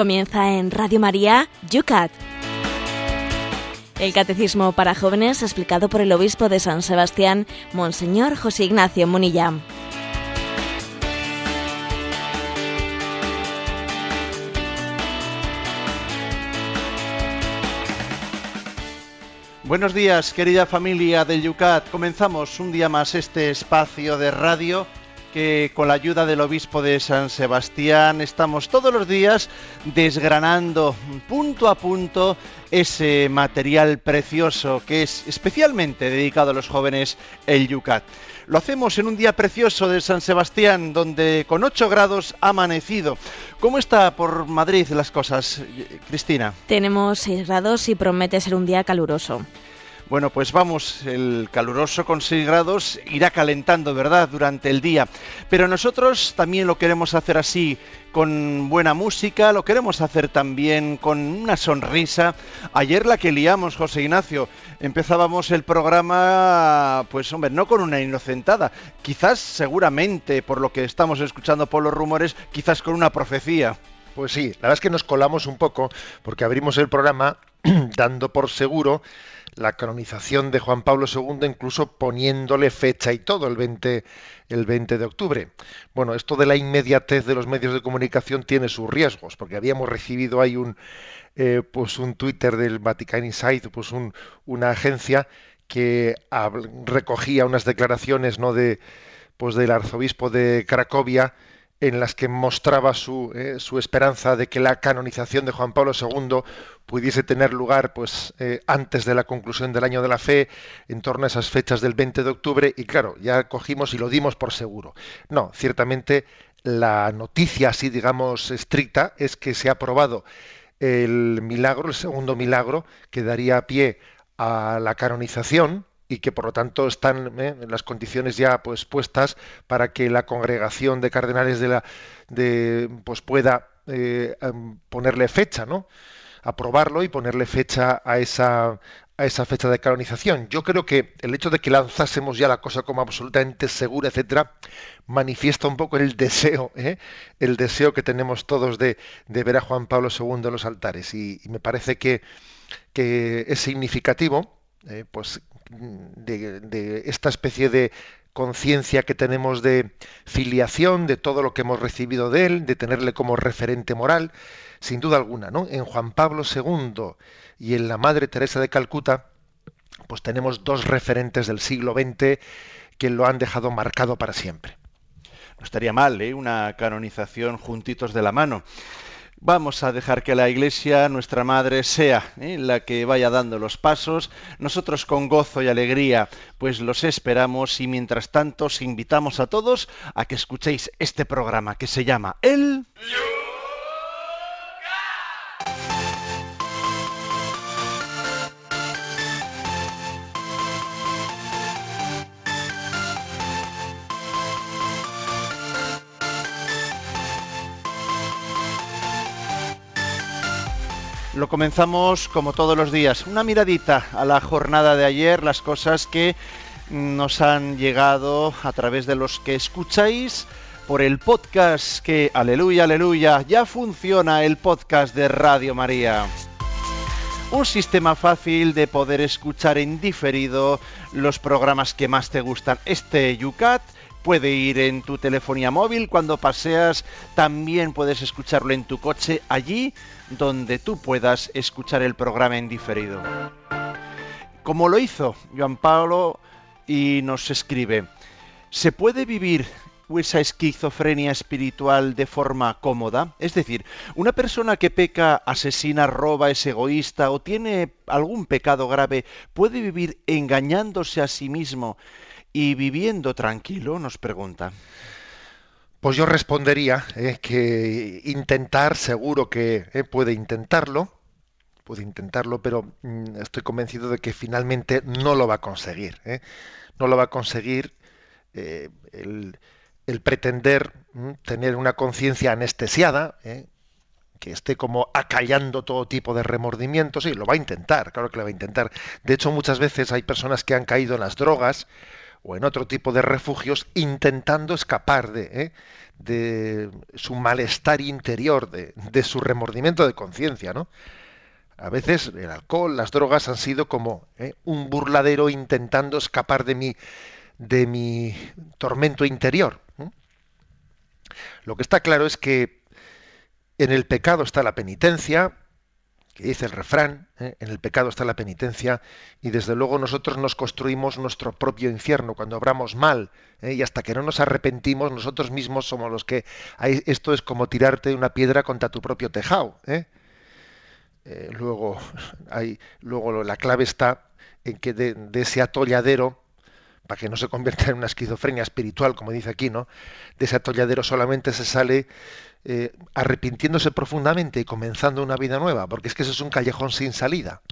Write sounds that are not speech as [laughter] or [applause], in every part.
Comienza en Radio María, Yucat. El Catecismo para Jóvenes explicado por el Obispo de San Sebastián, Monseñor José Ignacio Munilla. Buenos días, querida familia del Yucat. Comenzamos un día más este espacio de radio que con la ayuda del obispo de San Sebastián estamos todos los días desgranando punto a punto ese material precioso que es especialmente dedicado a los jóvenes el Yucat. Lo hacemos en un día precioso de San Sebastián, donde con 8 grados ha amanecido. ¿Cómo está por Madrid las cosas, Cristina? Tenemos 6 grados y promete ser un día caluroso. Bueno, pues vamos, el caluroso con 6 grados irá calentando, ¿verdad?, durante el día. Pero nosotros también lo queremos hacer así, con buena música, lo queremos hacer también con una sonrisa. Ayer la que liamos, José Ignacio, empezábamos el programa, pues hombre, no con una inocentada, quizás seguramente, por lo que estamos escuchando por los rumores, quizás con una profecía. Pues sí, la verdad es que nos colamos un poco porque abrimos el programa [clears throat] dando por seguro la canonización de Juan Pablo II, incluso poniéndole fecha y todo, el 20, el 20 de octubre. Bueno, esto de la inmediatez de los medios de comunicación tiene sus riesgos, porque habíamos recibido ahí un, eh, pues un Twitter del Vatican Insight, pues una agencia que recogía unas declaraciones ¿no? de, pues del arzobispo de Cracovia, en las que mostraba su, eh, su, esperanza de que la canonización de Juan Pablo II pudiese tener lugar pues eh, antes de la conclusión del año de la fe, en torno a esas fechas del 20 de octubre, y claro, ya cogimos y lo dimos por seguro. No, ciertamente la noticia así digamos estricta es que se ha aprobado el milagro, el segundo milagro, que daría pie a la canonización, y que por lo tanto están ¿eh? las condiciones ya pues puestas para que la congregación de cardenales de la de pues pueda eh, em, ponerle fecha, ¿no? aprobarlo y ponerle fecha a esa a esa fecha de canonización. Yo creo que el hecho de que lanzásemos ya la cosa como absolutamente segura, etcétera, manifiesta un poco el deseo, ¿eh? el deseo que tenemos todos de, de, ver a Juan Pablo II en los altares. Y, y me parece que, que es significativo, eh, pues de, esta especie de conciencia que tenemos de filiación, de todo lo que hemos recibido de él, de tenerle como referente moral, sin duda alguna, ¿no? En Juan Pablo II y en la Madre Teresa de Calcuta, pues tenemos dos referentes del siglo XX que lo han dejado marcado para siempre. No estaría mal, ¿eh? Una canonización juntitos de la mano. Vamos a dejar que la Iglesia, nuestra Madre, sea ¿eh? la que vaya dando los pasos. Nosotros con gozo y alegría, pues los esperamos y mientras tanto os invitamos a todos a que escuchéis este programa que se llama El... Lo comenzamos como todos los días. Una miradita a la jornada de ayer, las cosas que nos han llegado a través de los que escucháis por el podcast que, aleluya, aleluya, ya funciona el podcast de Radio María. Un sistema fácil de poder escuchar en diferido los programas que más te gustan. Este Yucat puede ir en tu telefonía móvil cuando paseas, también puedes escucharlo en tu coche allí donde tú puedas escuchar el programa en diferido. Como lo hizo Juan Pablo y nos escribe, ¿se puede vivir esa esquizofrenia espiritual de forma cómoda? Es decir, una persona que peca, asesina, roba, es egoísta o tiene algún pecado grave, ¿puede vivir engañándose a sí mismo y viviendo tranquilo? Nos pregunta. Pues yo respondería eh, que intentar, seguro que eh, puede intentarlo, puede intentarlo, pero mm, estoy convencido de que finalmente no lo va a conseguir. Eh. No lo va a conseguir el, pretender mm, tener una conciencia anestesiada, que esté como acallando todo tipo de remordimientos, sí, lo va a intentar, claro que lo va a intentar. De hecho, muchas veces hay personas que han caído en las drogas, o en otro tipo de refugios intentando escapar de, ¿eh? de su malestar interior, de, de su remordimiento de conciencia, ¿no? A veces el alcohol, las drogas han sido como ¿eh? un burladero intentando escapar de mi, de mi tormento interior. Lo que está claro es que en el pecado está la penitencia, dice el refrán, ¿eh? en el pecado está la penitencia, y desde luego nosotros nos construimos nuestro propio infierno cuando obramos mal, ¿eh? y hasta que no nos arrepentimos, nosotros mismos somos los que... esto es como tirarte una piedra contra tu propio tejado. ¿eh? Eh, luego, [laughs] hay, luego la clave está en que de, ese atolladero, para que no se convierta en una esquizofrenia espiritual, como dice aquí, ¿no? De ese atolladero solamente se sale eh, arrepintiéndose profundamente y comenzando una vida nueva, porque es que eso es un callejón sin salida.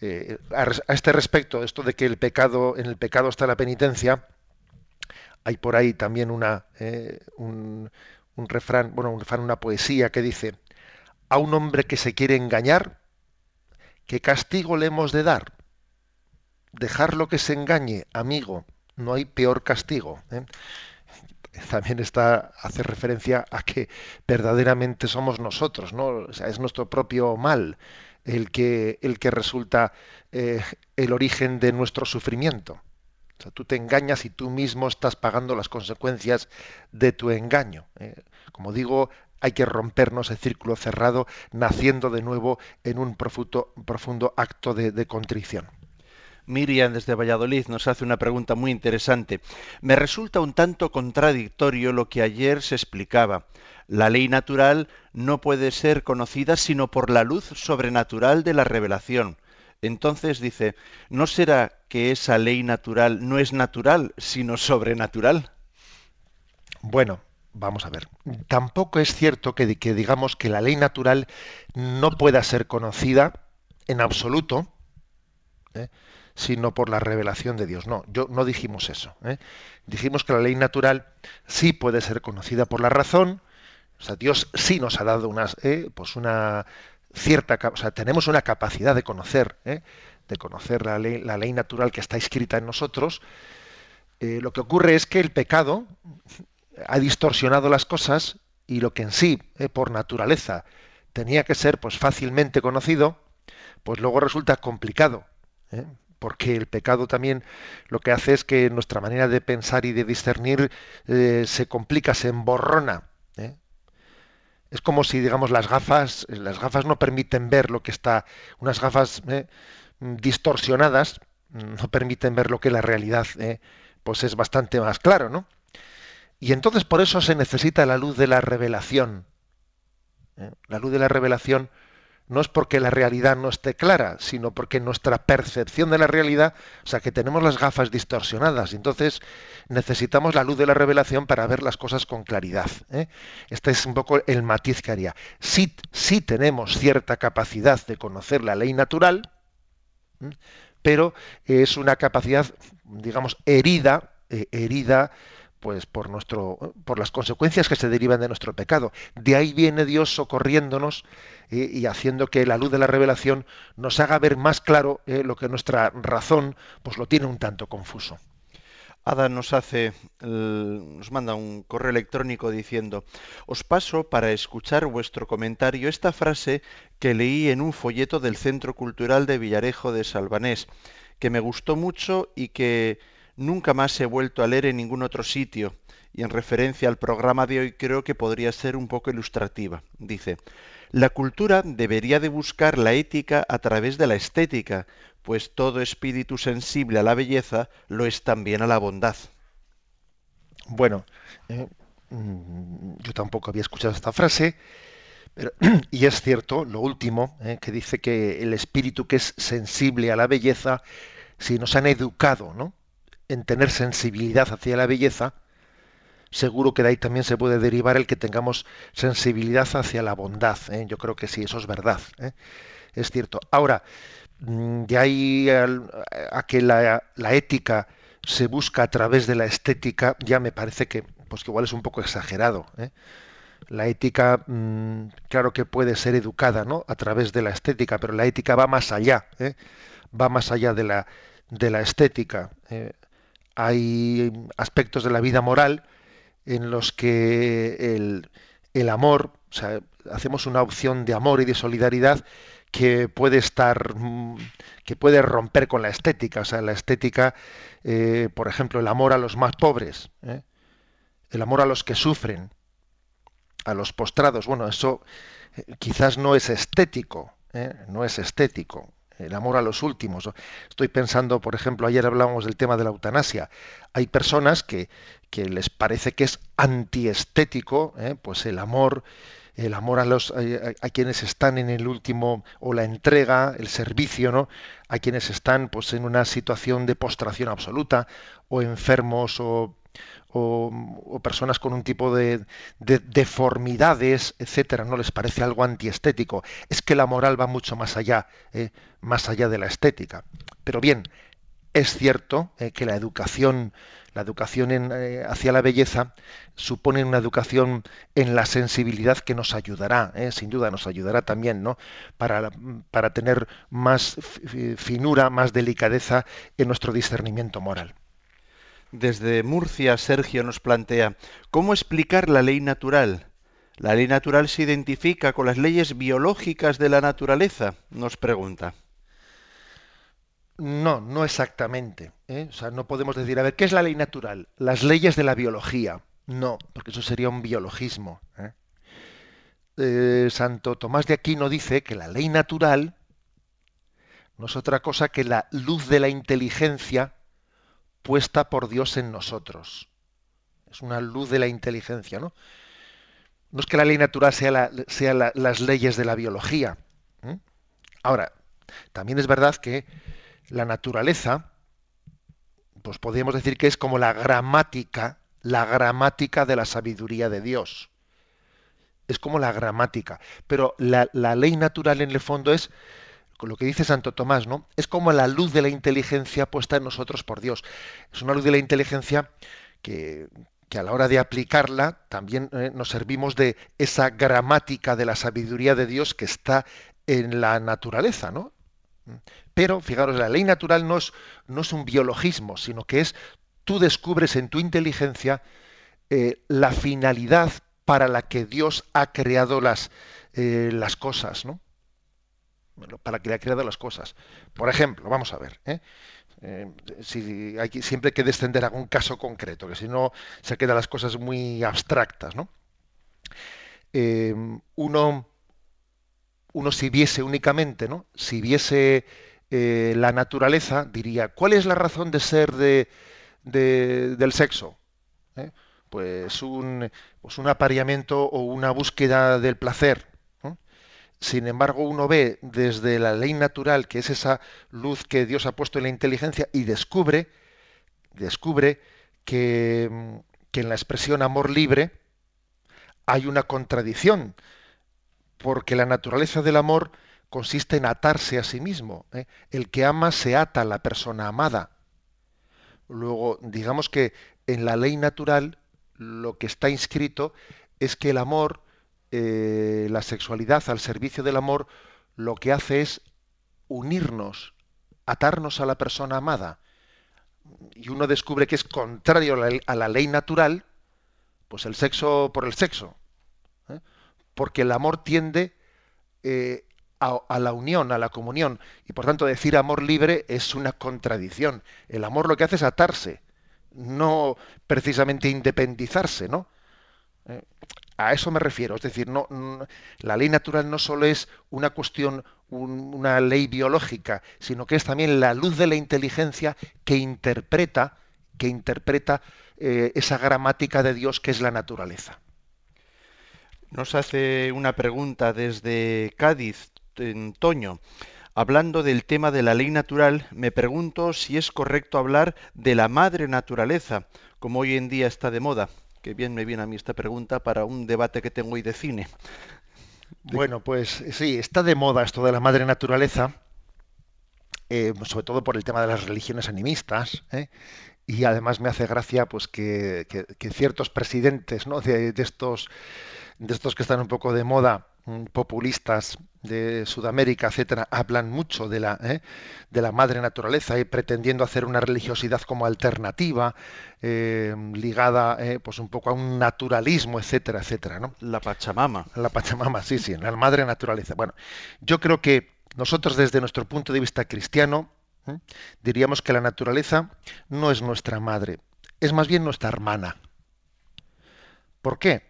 Eh, a, este respecto, esto de que el pecado, en el pecado está la penitencia, hay por ahí también una, un, un refrán, bueno, un refrán, una poesía que dice a un hombre que se quiere engañar, ¿qué castigo le hemos de dar? Dejarlo que se engañe, amigo, no hay peor castigo. ¿eh? También está hace referencia a que verdaderamente somos nosotros, ¿no? es nuestro propio mal el que, el que resulta eh, el origen de nuestro sufrimiento. Tú te engañas y tú mismo estás pagando las consecuencias de tu engaño. ¿eh? Como digo, hay que rompernos el círculo cerrado, naciendo de nuevo en un profundo, profundo acto de, de contrición. Miriam desde Valladolid nos hace una pregunta muy interesante. Me resulta un tanto contradictorio lo que ayer se explicaba. La ley natural no puede ser conocida sino por la luz sobrenatural de la revelación. Entonces dice, ¿no será que esa ley natural no es natural, sino sobrenatural? Bueno, vamos a ver, tampoco es cierto que, digamos que la ley natural no pueda ser conocida en absoluto, ¿eh? Sino por la revelación de Dios. No, yo no dijimos eso. ¿eh? Dijimos que la ley natural sí puede ser conocida por la razón. O sea, Dios sí nos ha dado unas, ¿eh? pues una cierta, o sea, tenemos una capacidad de conocer, de conocer la ley, la ley natural que está escrita en nosotros. lo que ocurre es que el pecado ha distorsionado las cosas y lo que en sí, eh, por naturaleza, tenía que ser pues fácilmente conocido, pues luego resulta complicado, ¿eh? Porque el pecado también lo que hace es que nuestra manera de pensar y de discernir eh, se complica, se emborrona. Es como si, digamos, las gafas, las gafas no permiten ver lo que está, unas gafas distorsionadas no permiten ver lo que la realidad pues es bastante más claro, ¿no? Y entonces por eso se necesita la luz de la revelación. ¿Eh? La luz de la revelación no es porque la realidad no esté clara, sino porque nuestra percepción de la realidad, o sea, que tenemos las gafas distorsionadas. Entonces necesitamos la luz de la revelación para ver las cosas con claridad. ¿eh? Este es un poco el matiz que haría. Sí, sí tenemos cierta capacidad de conocer la ley natural, pero es una capacidad, digamos, herida, eh, herida pues por nuestro por las consecuencias que se derivan de nuestro pecado. De ahí viene Dios socorriéndonos eh, y haciendo que la luz de la revelación nos haga ver más claro eh, lo que nuestra razón pues lo tiene un tanto confuso. Ada nos hace nos manda un correo electrónico diciendo: "Os paso para escuchar vuestro comentario esta frase que leí en un folleto del Centro Cultural de Villarejo de Salvanés, que me gustó mucho y que nunca más he vuelto a leer en ningún otro sitio, y en referencia al programa de hoy creo que podría ser un poco ilustrativa. Dice, la cultura debería de buscar la ética a través de la estética, pues todo espíritu sensible a la belleza lo es también a la bondad. Bueno, eh, mm, yo tampoco había escuchado esta frase, pero, [clears throat] y es cierto, lo último, eh, que dice que el espíritu que es sensible a la belleza, si nos han educado, ¿no? En tener sensibilidad hacia la belleza, seguro que de ahí también se puede derivar el que tengamos sensibilidad hacia la bondad. ¿eh? Yo creo que sí, eso es verdad. ¿eh? Es cierto. Ahora, mm, de ahí a, que la, ética se busca a través de la estética, ya me parece que, pues que igual es un poco exagerado. ¿eh? La ética, mm, claro que puede ser educada, ¿no? A través de la estética, pero la ética va más allá, va más allá de la de la estética. Eh, hay aspectos de la vida moral en los que el, el amor, o sea, hacemos una opción de amor y de solidaridad que puede estar, mm, que puede romper con la estética. O sea, la estética, eh, por ejemplo, el amor a los más pobres, ¿eh? el amor a los que sufren, a los postrados. Bueno, eso eh, quizás no es estético, no es estético. El amor a los últimos. Estoy pensando, por ejemplo, ayer hablábamos del tema de la eutanasia. Hay personas que, que les parece que es antiestético, pues el amor el amor a los a, quienes están en el último o la entrega, el servicio, ¿no? A quienes están pues en una situación de postración absoluta o enfermos o o, personas con un tipo de, deformidades, etcétera, no les parece algo antiestético. Es que la moral va mucho más allá, ¿eh? más allá de la estética. Pero bien, es cierto ¿eh? que la educación la educación eh, hacia la belleza supone una educación en la sensibilidad que nos ayudará, sin duda nos ayudará también, ¿no? Para, para tener más finura, más delicadeza en nuestro discernimiento moral. Desde Murcia, Sergio nos plantea, ¿cómo explicar la ley natural? ¿La ley natural se identifica con las leyes biológicas de la naturaleza? Nos pregunta. No, no exactamente. ¿eh? O sea, no podemos decir, a ver, ¿qué es la ley natural? Las leyes de la biología. No, porque eso sería un biologismo. ¿eh? Eh, Santo Tomás de Aquino dice que la ley natural no es otra cosa que la luz de la inteligencia puesta por Dios en nosotros. Es una luz de la inteligencia, ¿no? No es que la ley natural sea, sea las leyes de la biología. Ahora, también es verdad que la naturaleza, pues podríamos decir que es como la gramática, la gramática de la sabiduría de Dios. Es como la gramática. Pero la, ley natural en el fondo es lo que dice Santo Tomás, ¿no? Es como la luz de la inteligencia puesta en nosotros por Dios. Es una luz de la inteligencia que, a la hora de aplicarla también eh, nos servimos de esa gramática de la sabiduría de Dios que está en la naturaleza, ¿no? Pero, fijaros, la ley natural no es, no es un biologismo, sino que es tú descubres en tu inteligencia eh, la finalidad para la que Dios ha creado las, eh, las cosas, ¿no? Para que le ha creado las cosas. Por ejemplo, vamos a ver, ¿eh? si hay, siempre hay que descender a un caso concreto, que si no se quedan las cosas muy abstractas, ¿no? uno, uno si viese únicamente, ¿no? Si viese eh, la naturaleza, diría, ¿cuál es la razón de ser de, del sexo? ¿Eh? Pues, un, pues un apareamiento o una búsqueda del placer. Sin embargo, uno ve desde la ley natural, que es esa luz que Dios ha puesto en la inteligencia, y descubre, descubre que, en la expresión amor libre hay una contradicción porque la naturaleza del amor consiste en atarse a sí mismo. ¿eh? El que ama se ata a la persona amada. Luego, digamos que en la ley natural lo que está inscrito es que el amor, eh, la sexualidad al servicio del amor, lo que hace es unirnos, atarnos a la persona amada. Y uno descubre que es contrario a la, ley natural, pues el sexo por el sexo porque el amor tiende eh, a, la unión, a la comunión, y por tanto decir amor libre es una contradicción. El amor lo que hace es atarse, no precisamente independizarse, ¿no? Eh, a eso me refiero, es decir, no, la ley natural no solo es una cuestión, una ley biológica, sino que es también la luz de la inteligencia que interpreta, que interpreta eh, esa gramática de Dios que es la naturaleza. Nos hace una pregunta desde Cádiz, en Toño. Hablando del tema de la ley natural, me pregunto si es correcto hablar de la madre naturaleza, como hoy en día está de moda. Que bien me viene a mí esta pregunta para un debate que tengo hoy de cine. Bueno, pues sí, está de moda esto de la madre naturaleza, eh, sobre todo por el tema de las religiones animistas, ¿eh? y además me hace gracia pues que, ciertos presidentes ¿no? de, estos de estos que están un poco de moda populistas de Sudamérica, etcétera, hablan mucho de la, ¿eh? de la madre naturaleza y pretendiendo hacer una religiosidad como alternativa, eh, ligada eh, pues un poco a un naturalismo, etcétera, etcétera, ¿no? La Pachamama. La Pachamama, sí, sí, la madre naturaleza. Bueno, yo creo que nosotros desde nuestro punto de vista cristiano diríamos que la naturaleza no es nuestra madre, es más bien nuestra hermana. ¿Por qué?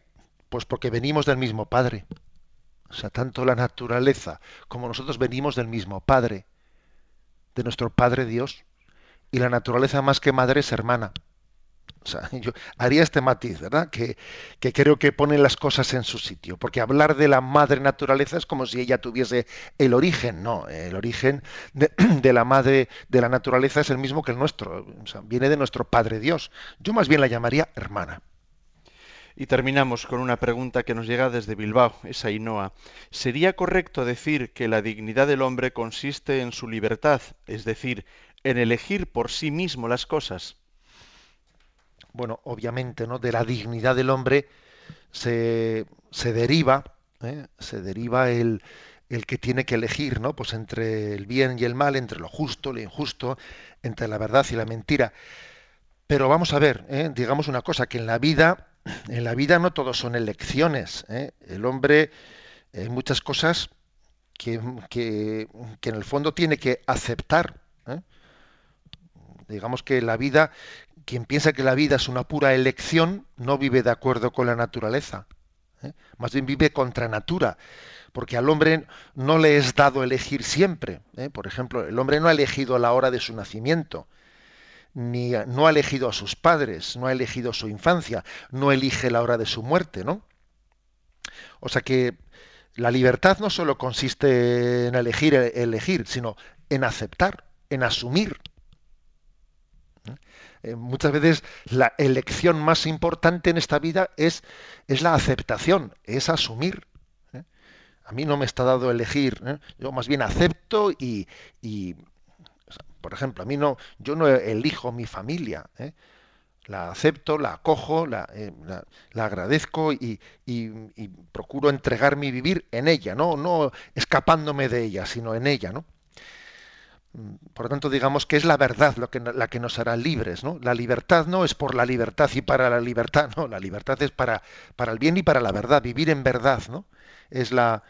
Pues porque venimos del mismo Padre. O sea, tanto la naturaleza como nosotros venimos del mismo Padre, de nuestro Padre Dios. Y la naturaleza más que madre es hermana. O sea, [laughs] yo haría este matiz, ¿verdad? Que, creo que pone las cosas en su sitio. Porque hablar de la madre naturaleza es como si ella tuviese el origen. No, el origen de, [clears throat] la madre de la naturaleza es el mismo que el nuestro. Viene de nuestro Padre Dios. Yo más bien la llamaría hermana. Y terminamos con una pregunta que nos llega desde Bilbao, es Ainhoa. ¿Sería correcto decir que la dignidad del hombre consiste en su libertad, es decir, en elegir por sí mismo las cosas? Bueno, obviamente, ¿no? De la dignidad del hombre se, se deriva, ¿eh? se deriva el, el que tiene que elegir, ¿no? Pues entre el bien y el mal, entre lo justo, lo injusto, entre la verdad y la mentira. Pero vamos a ver, ¿eh? digamos una cosa, que en la vida en la vida no todo son elecciones. ¿eh? El hombre, hay muchas cosas que, en el fondo tiene que aceptar. ¿eh? Digamos que la vida, quien piensa que la vida es una pura elección, no vive de acuerdo con la naturaleza. ¿eh? Más bien vive contra natura. Porque al hombre no le es dado elegir siempre. Por ejemplo, el hombre no ha elegido la hora de su nacimiento ni no ha elegido a sus padres, no ha elegido su infancia, no elige la hora de su muerte, ¿no? O sea que la libertad no solo consiste en elegir, elegir, sino en aceptar, en asumir. ¿Eh? Eh, muchas veces la elección más importante en esta vida es, es la aceptación, es asumir. ¿eh? A mí no me está dado elegir, yo más bien acepto y, por ejemplo, a mí no, yo no elijo mi familia, ¿eh? la acepto, la acojo, la, eh, agradezco y, procuro entregarme y vivir en ella, no, no escapándome de ella, sino en ella, ¿no? Mm, por lo tanto, digamos que es la verdad lo que, la que nos hará libres, ¿no? La libertad no es por la libertad y para la libertad, [laughs] no, la libertad es para, para el bien y para la verdad, vivir en verdad, ¿no? Es la,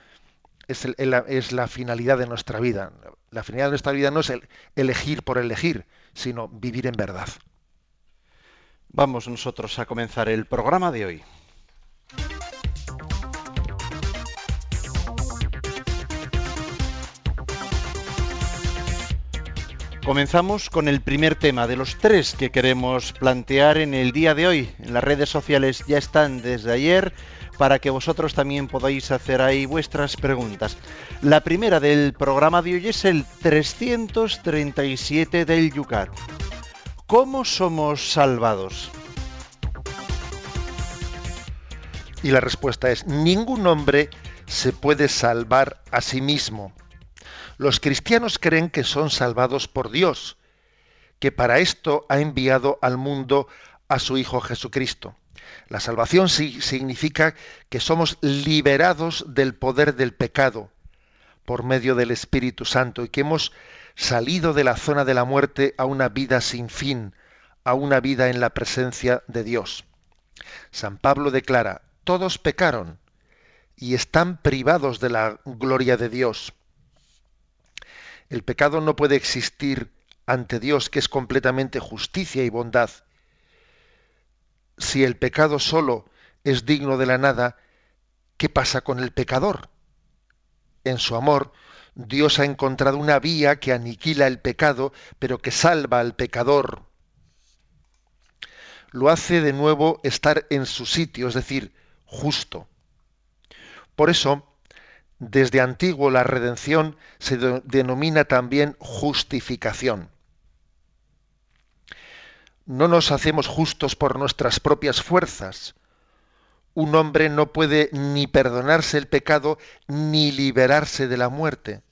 es, la finalidad de nuestra vida. La finalidad de nuestra vida no es el elegir por elegir, sino vivir en verdad. Vamos nosotros a comenzar el programa de hoy. Comenzamos con el primer tema de los tres que queremos plantear en el día de hoy. En las redes sociales ya están desde ayer para que vosotros también podáis hacer ahí vuestras preguntas. La primera del programa de hoy es el 337 del Yucat. ¿Cómo somos salvados? Y la respuesta es, ningún hombre se puede salvar a sí mismo. Los cristianos creen que son salvados por Dios, que para esto ha enviado al mundo a su Hijo Jesucristo. La salvación significa que somos liberados del poder del pecado por medio del Espíritu Santo y que hemos salido de la zona de la muerte a una vida sin fin, a una vida en la presencia de Dios. San Pablo declara, todos pecaron y están privados de la gloria de Dios. El pecado no puede existir ante Dios, que es completamente justicia y bondad si el pecado solo es digno de la nada, ¿qué pasa con el pecador? En su amor, Dios ha encontrado una vía que aniquila el pecado, pero que salva al pecador. Lo hace de nuevo estar en su sitio, es decir, justo. Por eso, desde antiguo la redención se denomina también justificación no nos hacemos justos por nuestras propias fuerzas. Un hombre no puede ni perdonarse el pecado ni liberarse de la muerte.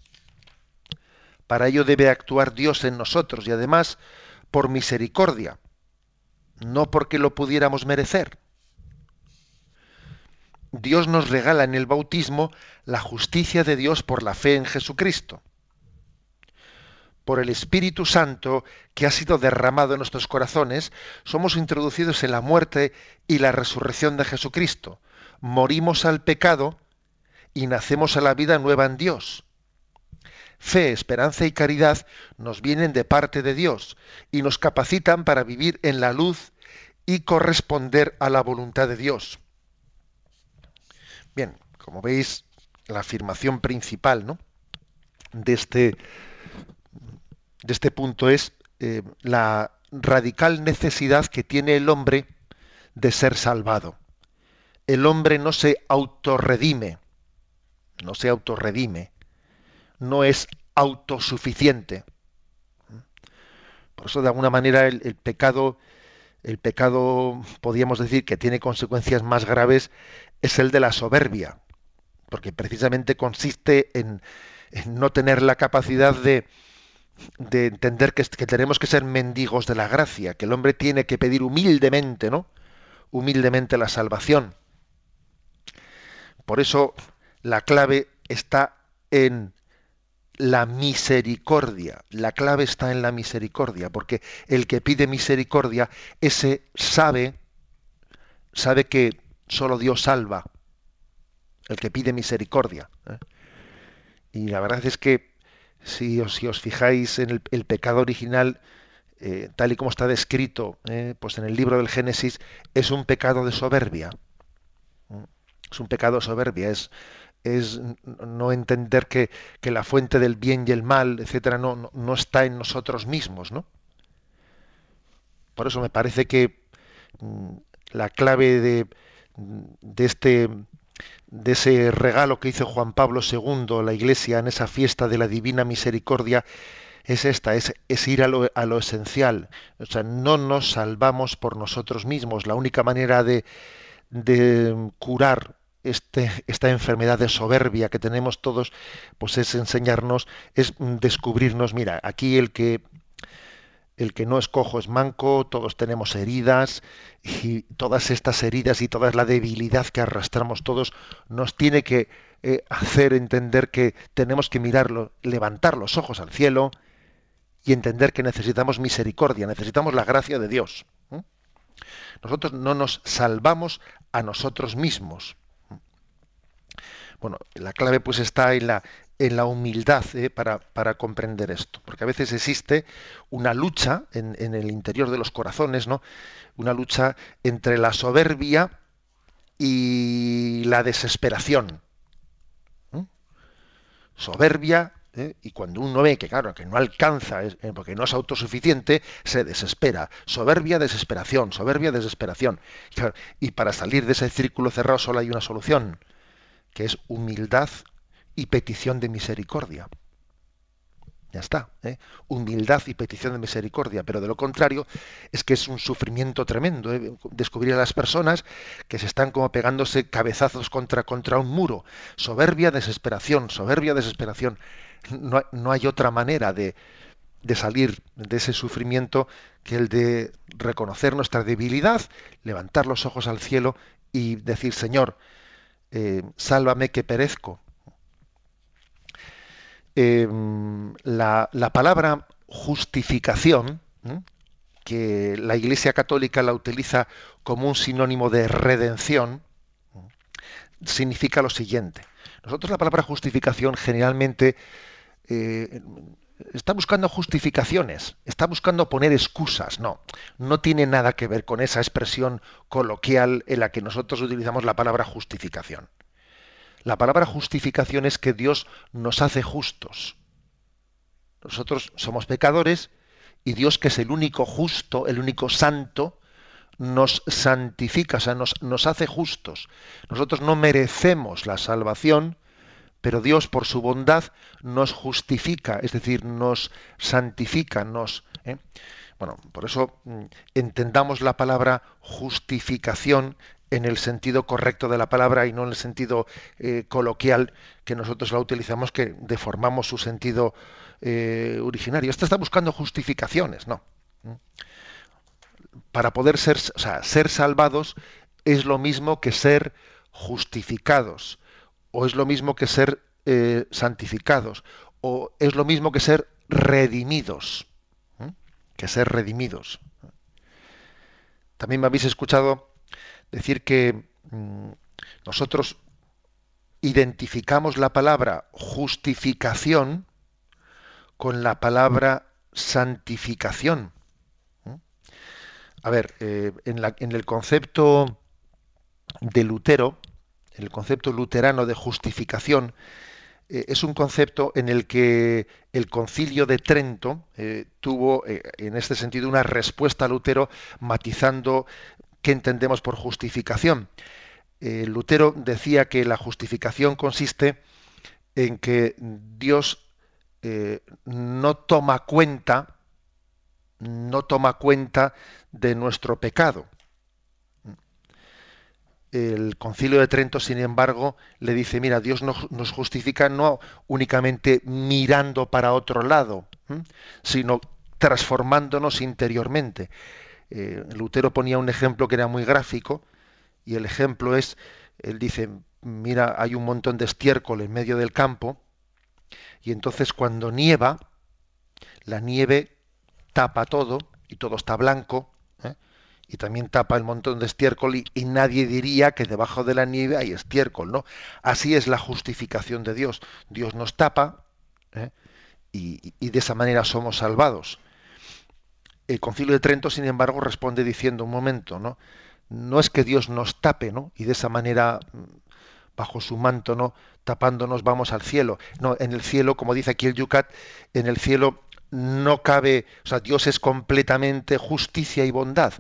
Para ello debe actuar Dios en nosotros y además por misericordia, no porque lo pudiéramos merecer. Dios nos regala en el bautismo la justicia de Dios por la fe en Jesucristo. Por el Espíritu Santo que ha sido derramado en nuestros corazones, somos introducidos en la muerte y la resurrección de Jesucristo. Morimos al pecado y nacemos a la vida nueva en Dios. Fe, esperanza y caridad nos vienen de parte de Dios y nos capacitan para vivir en la luz y corresponder a la voluntad de Dios. Bien, como veis, la afirmación principal ¿no? de, este, de este punto es eh, la radical necesidad que tiene el hombre de ser salvado. El hombre no se autorredime, no se autorredime, no es autosuficiente. Por eso, de alguna manera, el, pecado, el pecado, podríamos decir, que tiene consecuencias más graves, es el de la soberbia, porque precisamente consiste en, no tener la capacidad de, de entender que, tenemos que ser mendigos de la gracia, que el hombre tiene que pedir humildemente, ¿no? Humildemente la salvación. Por eso la clave está en la misericordia. La clave está en la misericordia, porque el que pide misericordia, ese sabe, sabe que solo Dios salva. El que pide misericordia. ¿eh? Y la verdad es que si os, si os fijáis en el, pecado original, eh, tal y como está descrito, ¿eh? pues en el libro del Génesis, es un pecado de soberbia. Es un pecado de soberbia, es, es no entender que, la fuente del bien y el mal, etcétera, no, no, está en nosotros mismos, ¿no? Por eso me parece que mm, la clave de, de este de ese regalo que hizo Juan Pablo II a la Iglesia en esa fiesta de la Divina Misericordia es esta, es, es ir a lo, a lo, esencial. O sea, no nos salvamos por nosotros mismos. La única manera de, de curar este, esta enfermedad de soberbia que tenemos todos, pues es enseñarnos, es descubrirnos, mira, aquí el que el que no es cojo es manco, todos tenemos heridas y todas estas heridas y toda la debilidad que arrastramos todos nos tiene que eh, hacer entender que tenemos que mirarlo, levantar los ojos al cielo y entender que necesitamos misericordia, necesitamos la gracia de Dios. Nosotros no nos salvamos a nosotros mismos. Bueno, la clave pues está en la, en la humildad ¿eh? para, para, comprender esto, porque a veces existe una lucha en, en, el interior de los corazones, ¿no? Una lucha entre la soberbia y la desesperación. Soberbia ¿eh? y cuando uno ve que claro que no alcanza ¿eh? porque no es autosuficiente se desespera soberbia desesperación soberbia desesperación y para salir de ese círculo cerrado solo hay una solución que es humildad y petición de misericordia. Ya está, ¿eh? humildad y petición de misericordia, pero de lo contrario es que es un sufrimiento tremendo ¿eh? descubrir a las personas que se están como pegándose cabezazos contra, contra un muro, soberbia, desesperación, soberbia, desesperación. No, no hay otra manera de, de salir de ese sufrimiento que el de reconocer nuestra debilidad, levantar los ojos al cielo y decir, Señor, eh, sálvame que perezco. Em, la, palabra justificación, que la Iglesia Católica la utiliza como un sinónimo de redención, significa lo siguiente. Nosotros la palabra justificación generalmente eh, está buscando justificaciones, está buscando poner excusas. No, no tiene nada que ver con esa expresión coloquial en la que nosotros utilizamos la palabra justificación. La palabra justificación es que Dios nos hace justos. Nosotros somos pecadores y Dios, que es el único justo, el único santo, nos santifica, o sea, nos, hace justos. Nosotros no merecemos la salvación, pero Dios por su bondad nos justifica, es decir, nos santifica, nos... ¿eh? Bueno, por eso mm, entendamos la palabra justificación en el sentido correcto de la palabra y no en el sentido eh, coloquial que nosotros la utilizamos, que deformamos su sentido eh, originario. Esto está buscando justificaciones, ¿no? ¿Mm? Para poder ser, o sea, ser salvados es lo mismo que ser justificados, o es lo mismo que ser eh, santificados, o es lo mismo que ser redimidos, que ser redimidos. También me habéis escuchado decir que mm, nosotros identificamos la palabra justificación con la palabra santificación. A ver, eh, en, el concepto de Lutero, el concepto luterano de justificación, eh, es un concepto en el que el concilio de Trento eh, tuvo, en este sentido, una respuesta a Lutero matizando qué entendemos por justificación. Lutero decía que la justificación consiste en que Dios no toma cuenta, no toma cuenta de nuestro pecado. El concilio de Trento, sin embargo, le dice, mira, Dios nos justifica no únicamente mirando para otro lado, sino transformándonos interiormente. Eh, Lutero ponía un ejemplo que era muy gráfico, y el ejemplo es, él dice, mira, hay un montón de estiércol en medio del campo, y entonces cuando nieva, la nieve tapa todo, y todo está blanco, y también tapa el montón de estiércol y, nadie diría que debajo de la nieve hay estiércol, ¿no? Así es la justificación de Dios. Dios nos tapa ¿eh? y, de esa manera somos salvados. El Concilio de Trento, sin embargo, responde diciendo un momento, ¿no? No es que Dios nos tape, ¿no? Y de esa manera bajo su manto, ¿no? Tapándonos vamos al cielo. No, en el cielo, como dice aquí el Yucat, en el cielo no cabe, o sea, Dios es completamente justicia y bondad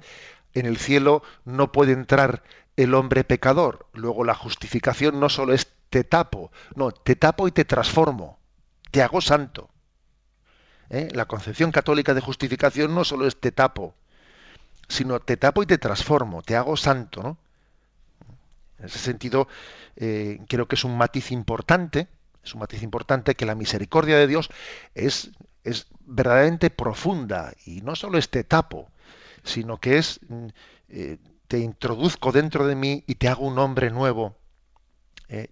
en el cielo no puede entrar el hombre pecador. Luego la justificación no solo es te tapo, no, te tapo y te transformo, te hago santo. ¿Eh? La concepción católica de justificación no solo es te tapo, sino te tapo y te transformo, te hago santo. ¿no? En ese sentido, eh, creo que es un matiz importante, es un matiz importante que la misericordia de Dios es, es verdaderamente profunda y no solo es te tapo, sino que es mm, eh, te introduzco dentro de mí y te hago un hombre nuevo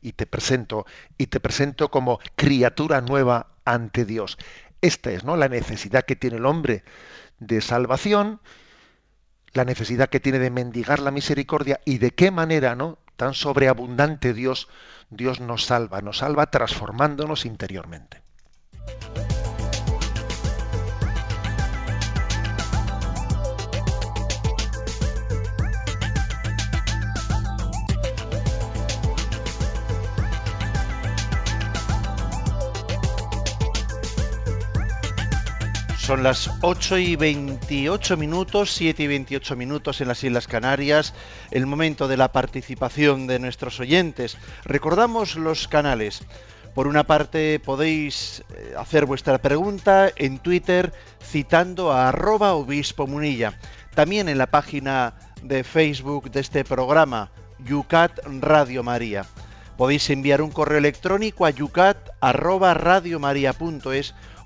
y te presento y te presento como criatura nueva ante Dios. Esta es ¿no? la necesidad que tiene el hombre de salvación, la necesidad que tiene de mendigar la misericordia y de qué manera, ¿no? Tan sobreabundante Dios, Dios nos salva, nos salva transformándonos interiormente. Son las 8 y 28 minutos, 7 y 28 minutos en las Islas Canarias, el momento de la participación de nuestros oyentes. Recordamos los canales. Por una parte podéis eh, hacer vuestra pregunta en Twitter citando a arroba obispo munilla. También en la página de Facebook de este programa, Yucat Radio María. Podéis enviar un correo electrónico a yucat arroba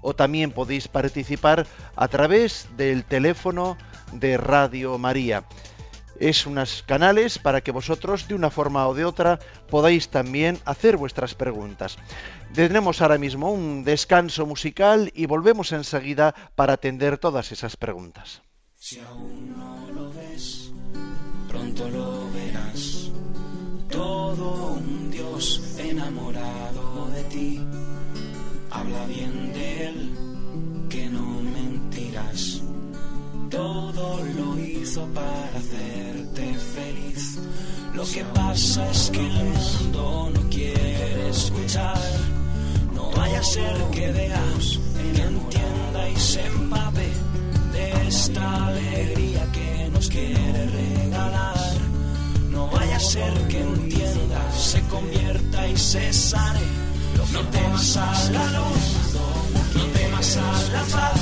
o también podéis participar a través del teléfono de Radio María. Es unos canales para que vosotros de una forma o de otra podáis también hacer vuestras preguntas. Tenemos ahora mismo un descanso musical y volvemos enseguida para atender todas esas preguntas. Si aún no lo ves, pronto lo verás. Todo un Dios enamorado de ti habla bien de él, que no mentirás. Todo lo hizo para hacerte feliz. Lo que pasa es que el mundo no quiere escuchar. No vaya a ser que veas, que entienda y se empape de esta alegría que nos quiere regalar. No vaya a ser que entienda, se convierta y se sane no temas a la luz, no temas a la paz,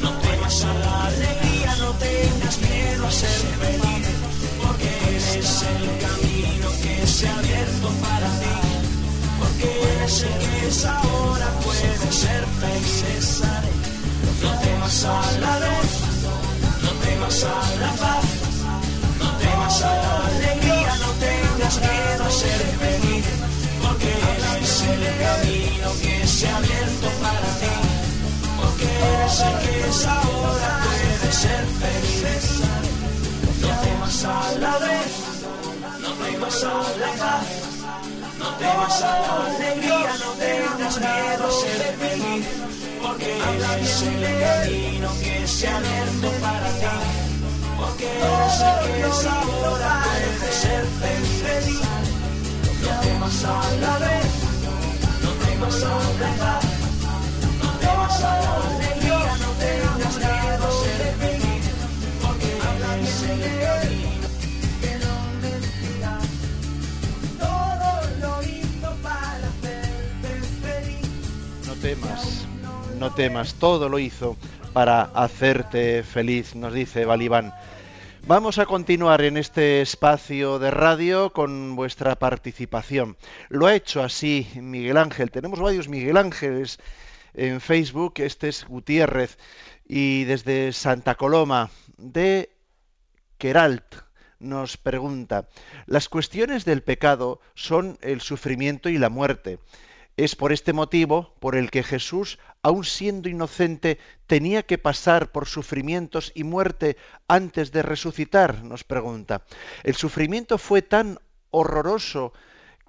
no temas a la alegría, no tengas miedo a ser feliz, porque eres el camino que se ha abierto para ti, porque eres el que es ahora puede ser feliz. No temas a la luz, no temas a la paz, no temas a la alegría, no tengas miedo el camino que se ha abierto para ti, porque eres el que es ahora, puedes ser feliz. No temas a la vez, no temas a la paz, no temas a la alegría, no tengas miedo a ser feliz, porque eres el camino que se ha abierto para ti. Porque eres el que es ahora, puedes ser feliz. No temas a la vez temas no temas, todo lo hizo para hacerte feliz, nos dice Balibán. Vamos a continuar en este espacio de radio con vuestra participación. Lo ha hecho así Miguel Ángel. Tenemos varios Miguel Ángeles en Facebook. Este es Gutiérrez y desde Santa Coloma de Queralt nos pregunta, las cuestiones del pecado son el sufrimiento y la muerte. Es por este motivo por el que Jesús, aun siendo inocente, tenía que pasar por sufrimientos y muerte antes de resucitar, nos pregunta. El sufrimiento fue tan horroroso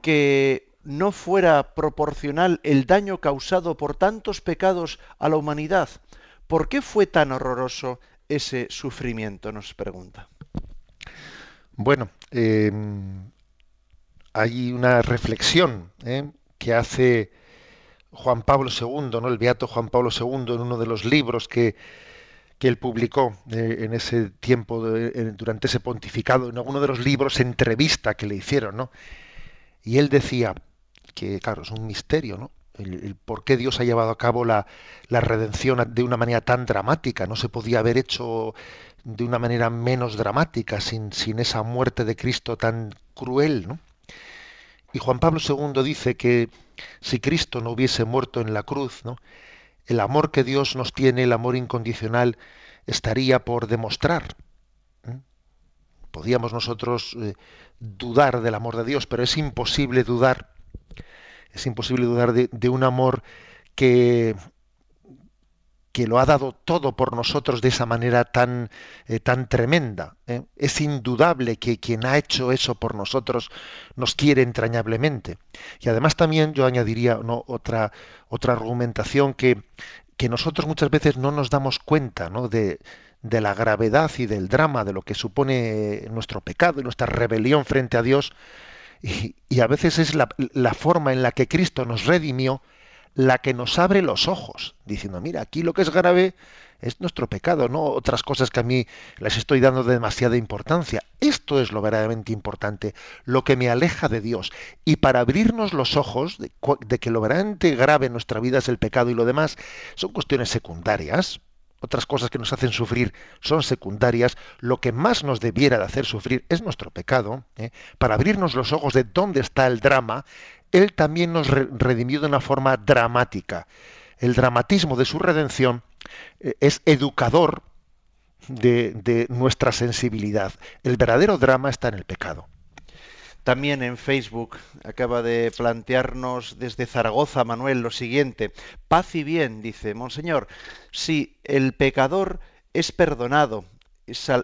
que no fuera proporcional el daño causado por tantos pecados a la humanidad. ¿Por qué fue tan horroroso ese sufrimiento? nos pregunta. Bueno, eh, hay una reflexión ¿eh? Que hace Juan Pablo II, ¿no? el beato Juan Pablo II, en uno de los libros que, que él publicó eh, en ese tiempo, durante ese pontificado, en alguno de los libros, entrevista que le hicieron, ¿no? Y él decía que, claro, es un misterio, ¿no? El por qué Dios ha llevado a cabo la, la redención de una manera tan dramática. No se podía haber hecho de una manera menos dramática, sin, sin esa muerte de Cristo tan cruel, ¿no? Y Juan Pablo II dice que si Cristo no hubiese muerto en la cruz, ¿no? el amor que Dios nos tiene, el amor incondicional, estaría por demostrar. ¿eh? Podíamos nosotros eh, dudar del amor de Dios, pero es imposible dudar, es imposible dudar de, de un amor que, que lo ha dado todo por nosotros de esa manera tan, eh, tan tremenda. ¿eh? Es indudable que quien ha hecho eso por nosotros nos quiere entrañablemente. Y además también yo añadiría otra, otra argumentación que, que nosotros muchas veces no nos damos cuenta ¿no? de, de la gravedad y del drama de lo que supone nuestro pecado y nuestra rebelión frente a Dios. Y, y a veces es la, la forma en la que Cristo nos redimió la que nos abre los ojos, diciendo, mira, aquí lo que es grave es nuestro pecado, no otras cosas que a mí les estoy dando demasiada importancia. Esto es lo verdaderamente importante, lo que me aleja de Dios. Y para abrirnos los ojos de, que lo verdaderamente grave en nuestra vida es el pecado y lo demás son cuestiones secundarias, otras cosas que nos hacen sufrir son secundarias, lo que más nos debiera de hacer sufrir es nuestro pecado. ¿eh? Para abrirnos los ojos de dónde está el drama, Él también nos re- redimió de una forma dramática. El dramatismo de su redención eh, es educador de nuestra sensibilidad. El verdadero drama está en el pecado. También en Facebook acaba de plantearnos desde Zaragoza Manuel lo siguiente. Paz y bien, dice Monseñor, si el pecador es perdonado,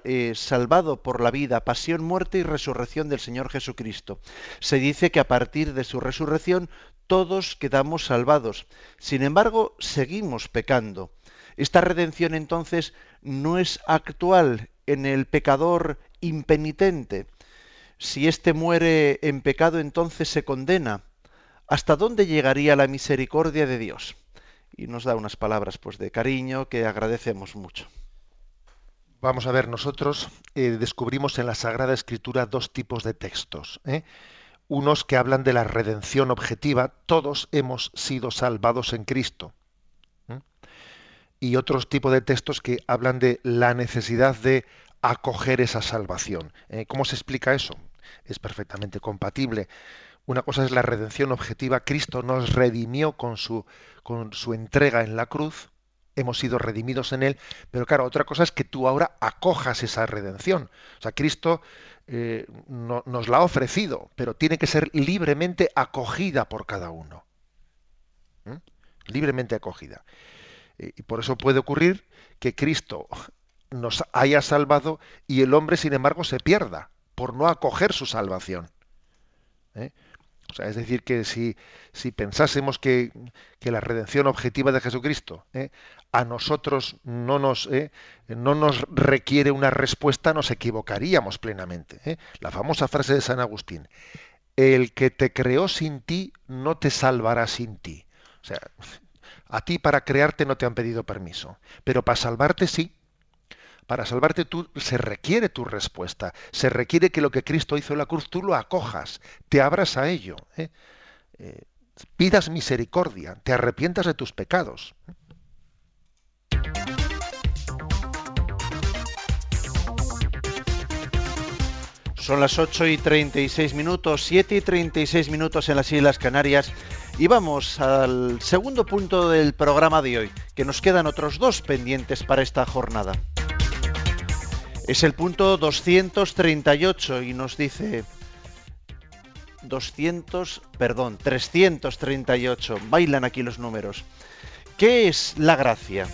eh, salvado por la vida, pasión, muerte y resurrección del Señor Jesucristo, se dice que a partir de su resurrección todos quedamos salvados. Sin embargo, seguimos pecando. Esta redención entonces no es actual en el pecador impenitente. Si éste muere en pecado, entonces se condena. ¿Hasta dónde llegaría la misericordia de Dios? Y nos da unas palabras pues de cariño que agradecemos mucho. Vamos a ver, nosotros eh, descubrimos en la Sagrada Escritura dos tipos de textos. ¿eh? Unos que hablan de la redención objetiva, todos hemos sido salvados en Cristo. ¿eh? Y otros tipos de textos que hablan de la necesidad de acoger esa salvación. ¿Cómo se explica eso? Es perfectamente compatible. Una cosa es la redención objetiva. Cristo nos redimió con su entrega en la cruz. Hemos sido redimidos en él. Pero claro, otra cosa es que tú ahora acojas esa redención. O sea, Cristo eh, no- nos la ha ofrecido, pero tiene que ser libremente acogida por cada uno. ¿Mm? Libremente acogida. Y por eso puede ocurrir que Cristo nos haya salvado y el hombre, sin embargo, se pierda por no acoger su salvación. ¿eh? Sea, es decir, que si, si pensásemos que, la redención objetiva de Jesucristo ¿eh? a nosotros no nos, ¿eh? no nos requiere una respuesta, nos equivocaríamos plenamente. La famosa frase de San Agustín, el que te creó sin ti no te salvará sin ti. O sea, a ti para crearte no te han pedido permiso, pero para salvarte sí. Para salvarte tú se requiere tu respuesta, se requiere que lo que Cristo hizo en la cruz tú lo acojas, te abras a ello, ¿eh? Eh, pidas misericordia, te arrepientas de tus pecados. Son las 8 y 36 minutos, 7 y 36 minutos en las Islas Canarias y vamos al segundo punto del programa de hoy, que nos quedan otros dos pendientes para esta jornada. Es el punto 238 y nos dice 200, perdón, 338. Bailan aquí los números. ¿Qué es la gracia?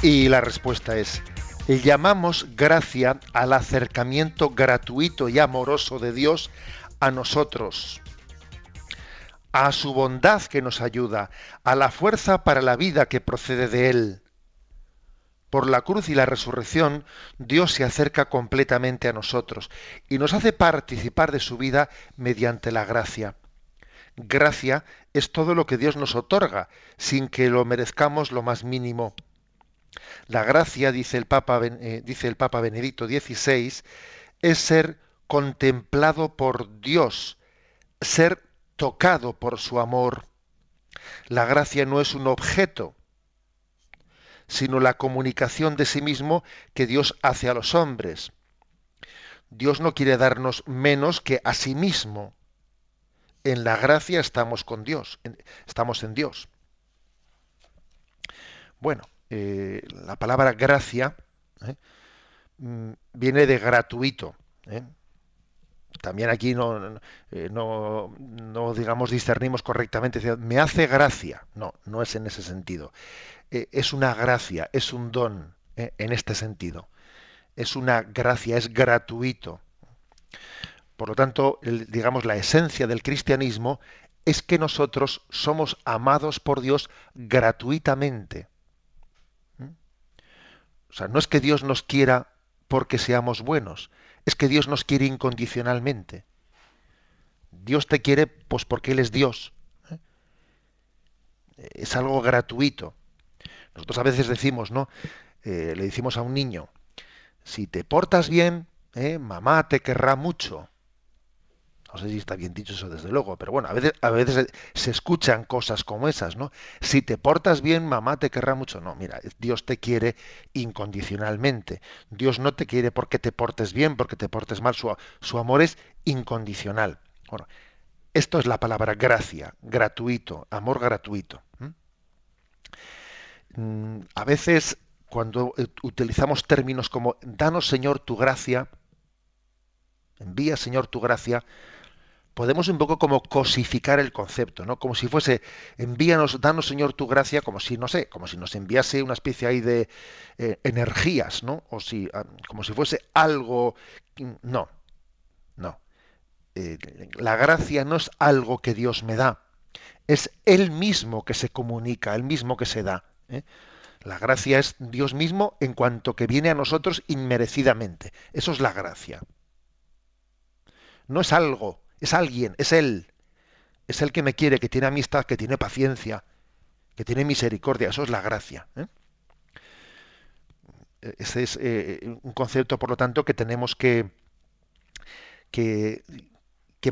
Y la respuesta es, llamamos gracia al acercamiento gratuito y amoroso de Dios a nosotros, a su bondad que nos ayuda, a la fuerza para la vida que procede de Él por la cruz y la resurrección, Dios se acerca completamente a nosotros y nos hace participar de su vida mediante la gracia. Gracia es todo lo que Dios nos otorga, sin que lo merezcamos lo más mínimo. La gracia, dice el Papa, eh, dice el Papa Benedicto XVI, es ser contemplado por Dios, ser tocado por su amor. La gracia no es un objeto, sino la comunicación de sí mismo que Dios hace a los hombres. Dios no quiere darnos menos que a sí mismo. En la gracia estamos con Dios, estamos en Dios. Bueno, eh, la palabra gracia ¿eh? mm, viene de gratuito. ¿eh? También aquí no, no, no, digamos, discernimos correctamente. Me hace gracia. No, no es en ese sentido. Eh, es una gracia, es un don eh, en este sentido. Es una gracia, es gratuito. Por lo tanto, digamos, la esencia del cristianismo es que nosotros somos amados por Dios gratuitamente. ¿Mm? O sea, no es que Dios nos quiera porque seamos buenos, es que Dios nos quiere incondicionalmente. Dios te quiere pues porque Él es Dios. ¿eh? Es algo gratuito. Nosotros a veces decimos, ¿no? Eh, le decimos a un niño, si te portas bien, ¿eh? mamá te querrá mucho. No sé si está bien dicho eso desde luego, pero bueno, a veces, a veces se escuchan cosas como esas, ¿no? Si te portas bien, mamá te querrá mucho. No, mira, Dios te quiere incondicionalmente. Dios no te quiere porque te portes bien, porque te portes mal. Su, su amor es incondicional. Bueno, esto es la palabra gracia, gratuito, amor gratuito. Mm, a veces cuando eh, utilizamos términos como danos Señor tu gracia, envía Señor tu gracia, podemos un poco como cosificar el concepto, ¿no? Como si fuese envíanos, danos Señor tu gracia, como si no sé, como si nos enviase una especie ahí de eh, energías, ¿no? O si ah, como si fuese algo, no, no. Eh, la gracia no es algo que Dios me da, es Él mismo que se comunica, Él mismo que se da. ¿Eh? La gracia es Dios mismo en cuanto que viene a nosotros inmerecidamente. Eso es la gracia. No es algo, es alguien, es Él. Es el que me quiere, que tiene amistad, que tiene paciencia, que tiene misericordia. Eso es la gracia. ¿eh? Ese es eh, un concepto, por lo tanto, que tenemos que, que,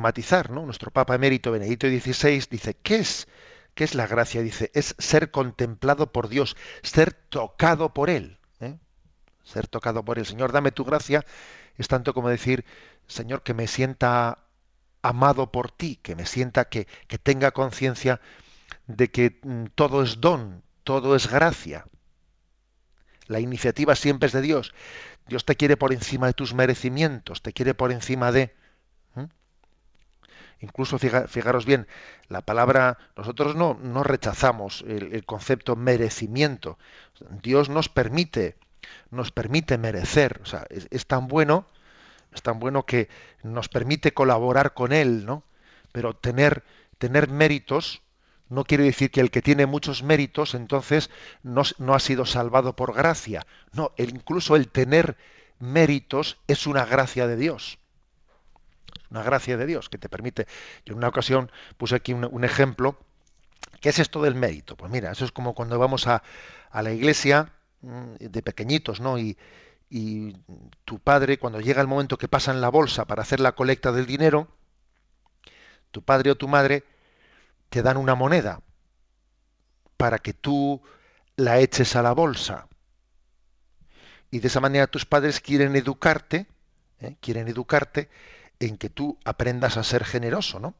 matizar. ¿no? Nuestro Papa Emérito Benedicto XVI dice, ¿qué es ¿Qué es la gracia? Dice, es ser contemplado por Dios, ser tocado por Él. ¿eh? Ser tocado por Él. Señor, dame tu gracia. Es tanto como decir, Señor, que me sienta amado por ti, que me sienta que, que tenga conciencia de que mm, todo es don, todo es gracia. La iniciativa siempre es de Dios. Dios te quiere por encima de tus merecimientos, te quiere por encima de... Incluso fijaros bien, la palabra, nosotros no, rechazamos el, concepto merecimiento. Dios nos permite, nos permite merecer. O sea, es, tan bueno, es tan bueno que nos permite colaborar con Él, ¿no? Pero tener, tener méritos no quiere decir que el que tiene muchos méritos entonces no ha sido salvado por gracia. No, incluso el tener méritos es una gracia de Dios una gracia de Dios que te permite. Yo en una ocasión puse aquí un, ejemplo. ¿Qué es esto del mérito? Pues mira, eso es como cuando vamos a, a la iglesia mm, de pequeñitos, ¿no? Y, y tu padre, cuando llega el momento que pasa en la bolsa para hacer la colecta del dinero, tu padre o tu madre te dan una moneda para que tú la eches a la bolsa. Y de esa manera tus padres quieren educarte, ¿eh? quieren educarte en que tú aprendas a ser generoso, ¿no?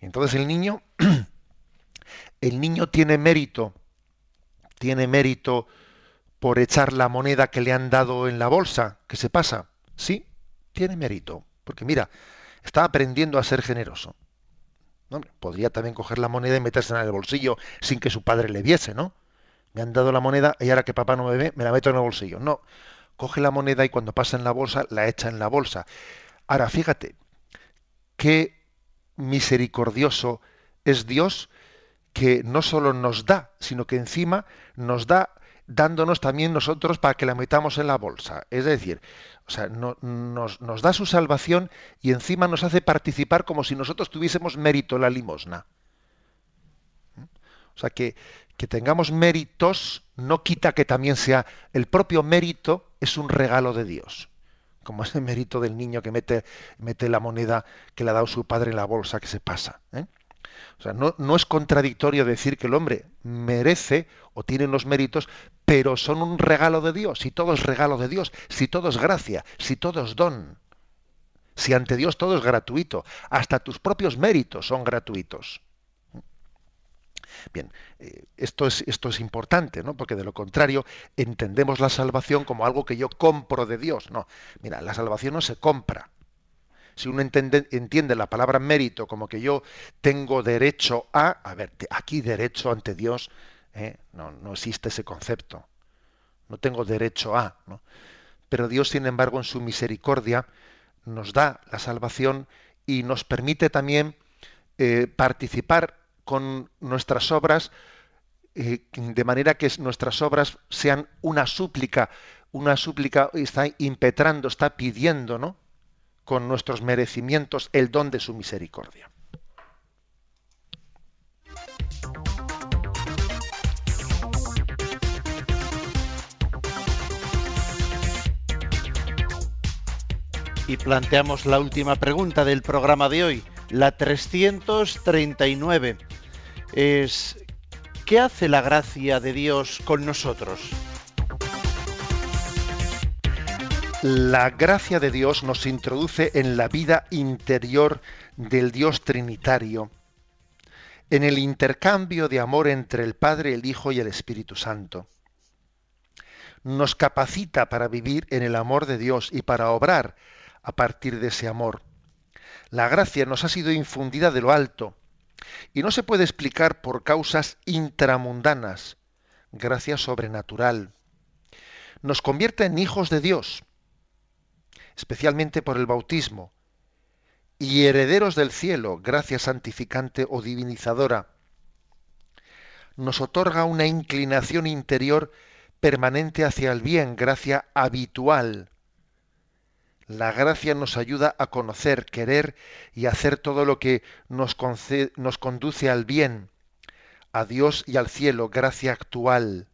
Y entonces el niño, [clears throat] el niño tiene mérito, tiene mérito por echar la moneda que le han dado en la bolsa, que se pasa. Sí, tiene mérito, porque mira, está aprendiendo a ser generoso. podría también coger la moneda y meterse en el bolsillo sin que su padre le viese, ¿no? Me han dado la moneda y ahora que papá no me ve, me la meto en el bolsillo. No, coge la moneda y cuando pasa en la bolsa, la echa en la bolsa. Ahora, fíjate, qué misericordioso es Dios que no solo nos da, sino que encima nos da dándonos también nosotros para que la metamos en la bolsa. Es decir, o sea, nos, da su salvación y encima nos hace participar como si nosotros tuviésemos mérito en la limosna. O sea, que tengamos méritos no quita que también sea el propio mérito es un regalo de Dios como ese mérito del niño que mete, mete la moneda que le ha dado su padre en la bolsa que se pasa. ¿eh? O sea, no, no, es contradictorio decir que el hombre merece o tiene los méritos, pero son un regalo de Dios. Si todo es regalo de Dios, si todo es gracia, si todo es don, si ante Dios todo es gratuito, hasta tus propios méritos son gratuitos. Bien, eh, esto, es, esto es importante, ¿no? Porque de lo contrario entendemos la salvación como algo que yo compro de Dios. No, mira, la salvación no se compra. Si uno entiende, la palabra mérito como que yo tengo derecho a, a ver, aquí derecho ante Dios, ¿eh? no, no existe ese concepto. No tengo derecho a, ¿no? Pero Dios, sin embargo, en su misericordia, nos da la salvación y nos permite también eh, participar con nuestras obras, eh, de manera que nuestras obras sean una súplica, una súplica está impetrando, está pidiendo, ¿no? Con nuestros merecimientos el don de su misericordia. Y planteamos la última pregunta del programa de hoy, la 339 es ¿qué hace la gracia de Dios con nosotros? La gracia de Dios nos introduce en la vida interior del Dios Trinitario, en el intercambio de amor entre el Padre, el Hijo y el Espíritu Santo. Nos capacita para vivir en el amor de Dios y para obrar a partir de ese amor. La gracia nos ha sido infundida de lo alto y no se puede explicar por causas intramundanas, gracia sobrenatural. Nos convierte en hijos de Dios, especialmente por el bautismo, y herederos del cielo, gracia santificante o divinizadora. Nos otorga una inclinación interior permanente hacia el bien, gracia habitual. La gracia nos ayuda a conocer, querer y hacer todo lo que nos, nos conduce al bien, a Dios y al cielo, gracia actual.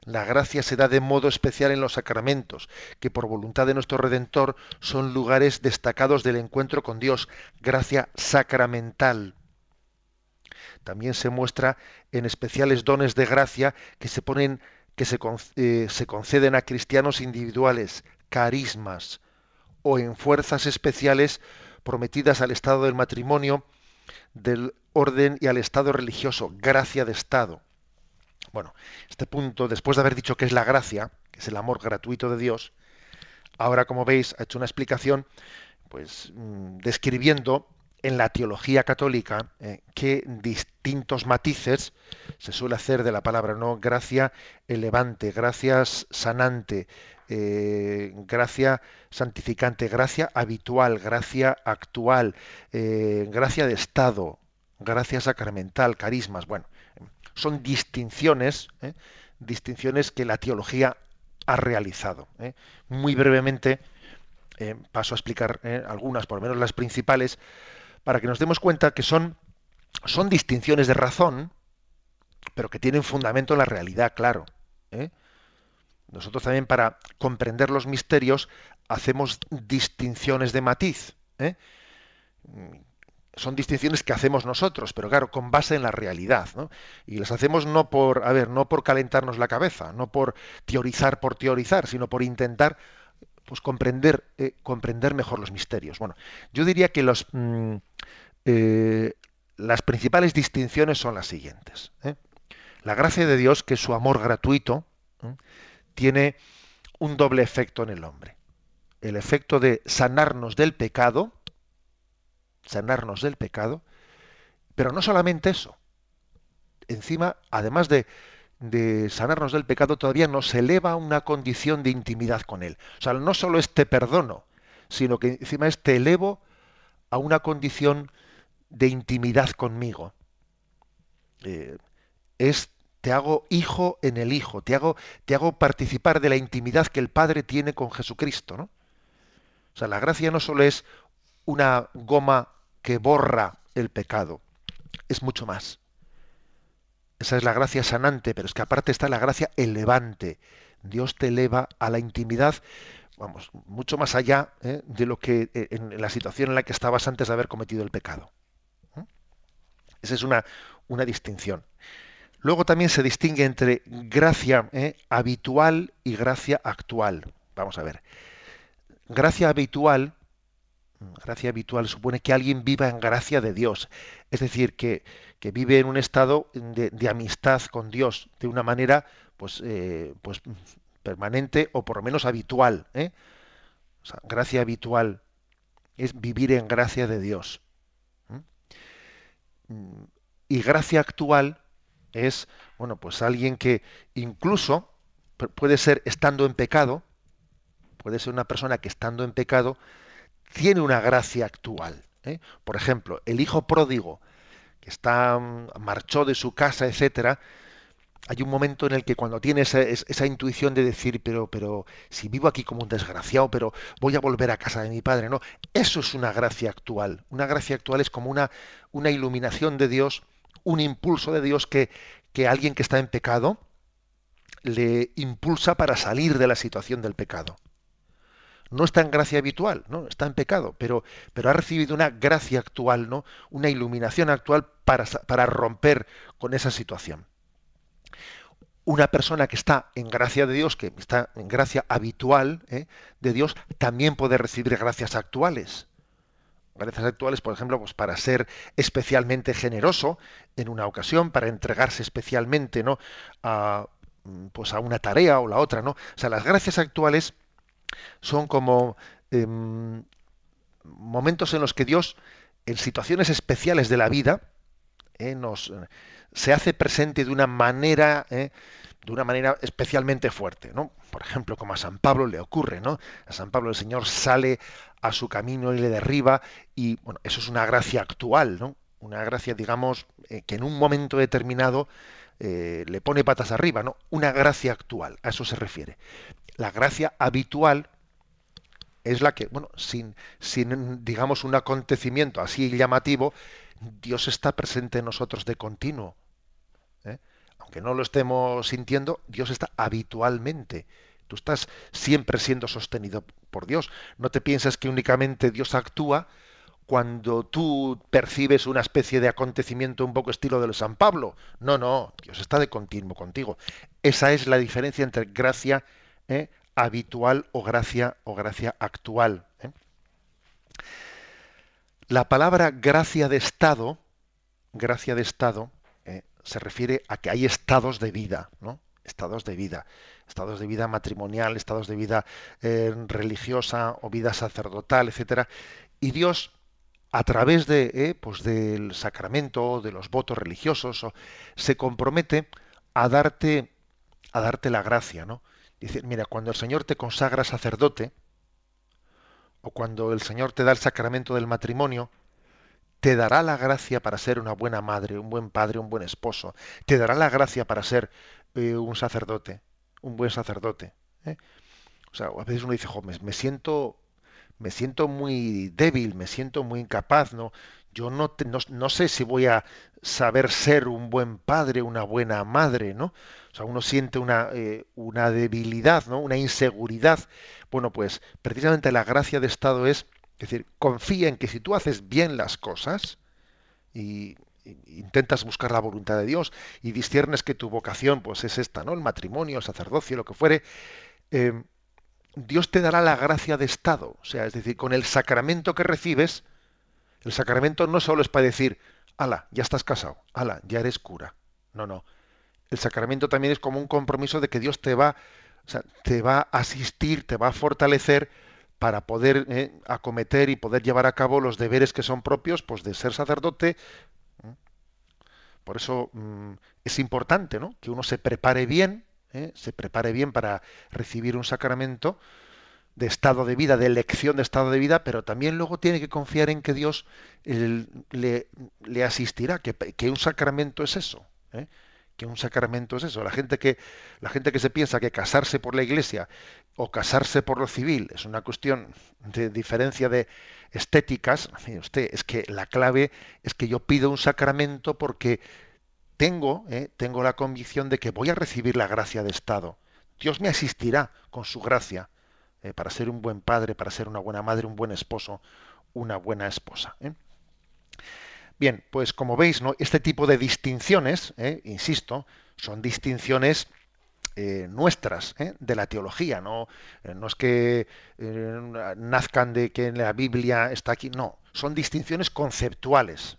La gracia se da de modo especial en los sacramentos, que por voluntad de nuestro Redentor son lugares destacados del encuentro con Dios, gracia sacramental. También se muestra en especiales dones de gracia que se ponen que se, eh, se conceden a cristianos individuales, carismas o en fuerzas especiales prometidas al estado del matrimonio, del orden y al estado religioso, gracia de estado. Bueno, este punto, después de haber dicho que es la gracia, que es el amor gratuito de Dios, ahora como veis ha hecho una explicación, pues mm, describiendo en la teología católica eh, que distintos matices se suele hacer de la palabra, ¿no? Gracia elevante, gracias sanante, eh, gracia santificante, gracia habitual, gracia actual, eh, gracia de estado, gracia sacramental, carismas. Bueno, son distinciones, distinciones que la teología ha realizado. Muy brevemente paso a explicar algunas, por lo menos las principales, para que nos demos cuenta que son, son distinciones de razón, pero que tienen fundamento en la realidad, claro. ¿eh? Nosotros también para comprender los misterios hacemos distinciones de matiz. ¿eh? Son distinciones que hacemos nosotros, pero claro, con base en la realidad. Y las hacemos no por, a ver, no por calentarnos la cabeza, no por teorizar por teorizar, sino por intentar pues comprender, eh, comprender mejor los misterios. Bueno, yo diría que mm, eh, las principales distinciones son las siguientes. La gracia de Dios, que es su amor gratuito, tiene un doble efecto en el hombre. El efecto de sanarnos del pecado, sanarnos del pecado, pero no solamente eso. Encima, además de de sanarnos del pecado todavía nos eleva a una condición de intimidad con Él. O sea, no solo es te perdono, sino que encima es te elevo a una condición de intimidad conmigo. Eh, es te hago hijo en el hijo, te hago, te hago participar de la intimidad que el Padre tiene con Jesucristo, ¿no? O sea, la gracia no solo es una goma que borra el pecado, es mucho más. Esa es la gracia sanante, pero es que aparte está la gracia elevante. Dios te eleva a la intimidad, vamos, mucho más allá ¿eh? de lo que eh, en la situación en la que estabas antes de haber cometido el pecado. ¿eh? Esa es una, una distinción. Luego también se distingue entre gracia habitual y gracia actual. Vamos a ver. Gracia habitual, gracia habitual supone que alguien viva en gracia de Dios. Es decir, que que vive en un estado de, amistad con Dios de una manera pues, eh, pues permanente o por lo menos habitual. ¿eh? gracia habitual es vivir en gracia de Dios. Y gracia actual es, bueno, pues alguien que incluso puede ser estando en pecado, puede ser una persona que estando en pecado tiene una gracia actual. ¿eh? Por ejemplo, el hijo pródigo está mm, marchó de su casa, etcétera, hay un momento en el que cuando tiene esa, intuición de decir, pero, pero si vivo aquí como un desgraciado, pero voy a volver a casa de mi padre, no, eso es una gracia actual. Una gracia actual es como una, una iluminación de Dios, un impulso de Dios que, que alguien que está en pecado le impulsa para salir de la situación del pecado no está en gracia habitual, ¿no? Está en pecado, pero, pero ha recibido una gracia actual, ¿no? Una iluminación actual para, para romper con esa situación. Una persona que está en gracia de Dios, que está en gracia habitual ¿eh? de Dios, también puede recibir gracias actuales. Gracias actuales, por ejemplo, pues para ser especialmente generoso en una ocasión, para entregarse especialmente, ¿no? A, pues a una tarea o la otra, ¿no? O sea, las gracias actuales son como em, momentos en los que Dios, en situaciones especiales de la vida, eh, nos se hace presente de una manera eh, de una manera especialmente fuerte, ¿no? Por ejemplo, como a San Pablo le ocurre, ¿no? A San Pablo el Señor sale a su camino y le derriba y bueno, eso es una gracia actual, ¿no? Una gracia, digamos, eh, que en un momento determinado le pone patas arriba, ¿no? Una gracia actual, a eso se refiere. La gracia habitual es la que, bueno, sin, sin, digamos, un acontecimiento así llamativo, Dios está presente en nosotros de continuo. Aunque no lo estemos sintiendo, Dios está habitualmente. Tú estás siempre siendo sostenido por Dios. No te piensas que únicamente Dios actúa cuando tú percibes una especie de acontecimiento un poco estilo de San Pablo. No, no, Dios está de continuo contigo. Esa es la diferencia entre gracia ¿eh? habitual o gracia o gracia actual. ¿eh? La palabra gracia de estado, gracia de estado. Se refiere a que hay estados de vida, ¿no? Estados de vida, estados de vida matrimonial, estados de vida religiosa o vida sacerdotal, etcétera. Y Dios a través de, eh, pues del sacramento, de los votos religiosos, se compromete a darte, a darte la gracia, ¿no? Dice, mira, cuando el Señor te consagra sacerdote, o cuando el Señor te da el sacramento del matrimonio, te dará la gracia para ser una buena madre, un buen padre, un buen esposo. Te dará la gracia para ser eh, un sacerdote, un buen sacerdote. ¿eh? O sea, a veces uno dice, me, siento, me siento muy débil, me siento muy incapaz, ¿no? Yo no, no, sé si voy a saber ser un buen padre, una buena madre, ¿no? O sea, uno siente una, eh, una debilidad, ¿no? Una inseguridad. Bueno, pues precisamente la gracia de Estado es es decir, confía en que si tú haces bien las cosas y, intentas buscar la voluntad de Dios y disciernes que tu vocación pues es esta, ¿no? El matrimonio, el sacerdocio, lo que fuere, eh, Dios te dará la gracia de estado. O sea, es decir, con el sacramento que recibes, el sacramento no solo es para decir, ala, ya estás casado, ala, ya eres cura. No, no. El sacramento también es como un compromiso de que Dios te va, o sea, te va a asistir, te va a fortalecer para poder eh, acometer y poder llevar a cabo los deberes que son propios pues de ser sacerdote por eso mm, es importante ¿no? que uno se prepare bien ¿eh? se prepare bien para recibir un sacramento de estado de vida, de elección de estado de vida, pero también luego tiene que confiar en que Dios le, asistirá, que, un sacramento es eso. ¿eh? Que un sacramento es eso. La gente que, la gente que se piensa que casarse por la iglesia o casarse por lo civil es una cuestión de diferencia de estéticas, usted, es que la clave es que yo pido un sacramento porque tengo, eh, tengo la convicción de que voy a recibir la gracia de Estado. Dios me asistirá con su gracia eh, para ser un buen padre, para ser una buena madre, un buen esposo, una buena esposa. ¿eh? Bien, pues como veis, ¿no? este tipo de distinciones, ¿eh? insisto, son distinciones eh, nuestras ¿eh? de la teología, no, no es que nazcan de que la Biblia está aquí, no, son distinciones conceptuales.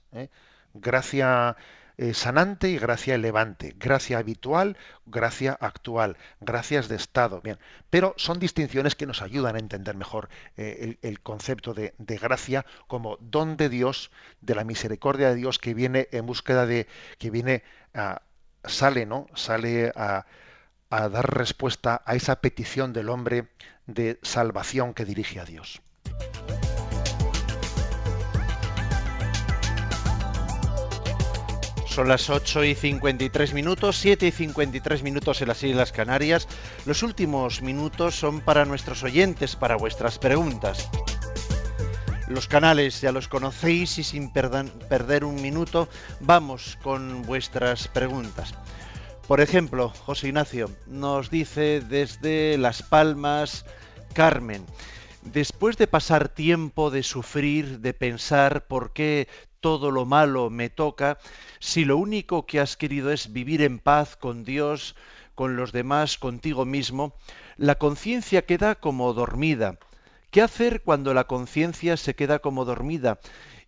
Gracia eh, sanante y gracia elevante, gracia habitual, gracia actual, gracias de estado. Bien, pero son distinciones que nos ayudan a entender mejor eh, el, concepto de, gracia como don de Dios, de la misericordia de Dios que viene en búsqueda de, que viene a, sale, ¿no? Sale a, a dar respuesta a esa petición del hombre de salvación que dirige a Dios. Son las 8 y 53 minutos, 7 y 53 minutos en las Islas Canarias. Los últimos minutos son para nuestros oyentes, para vuestras preguntas. Los canales ya los conocéis y sin perder un minuto vamos con vuestras preguntas. Por ejemplo, José Ignacio nos dice desde Las Palmas, Carmen, después de pasar tiempo de sufrir, de pensar por qué todo lo malo me toca, si lo único que has querido es vivir en paz con Dios, con los demás, contigo mismo, la conciencia queda como dormida. ¿Qué hacer cuando la conciencia se queda como dormida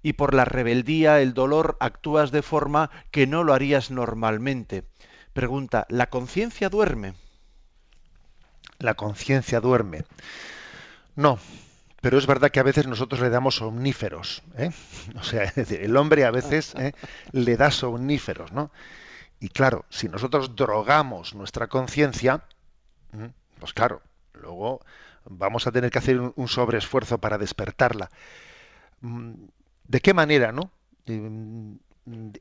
y por la rebeldía, el dolor, actúas de forma que no lo harías normalmente? Pregunta, ¿la conciencia duerme? La conciencia duerme. No, pero es verdad que a veces nosotros le damos somníferos. ¿eh? [laughs] O sea, es decir, el hombre a veces ¿eh? le da somníferos, ¿no? Y claro, si nosotros drogamos nuestra conciencia, pues claro, luego vamos a tener que hacer un, sobreesfuerzo para despertarla. Mm, ¿De qué manera, no? Mm,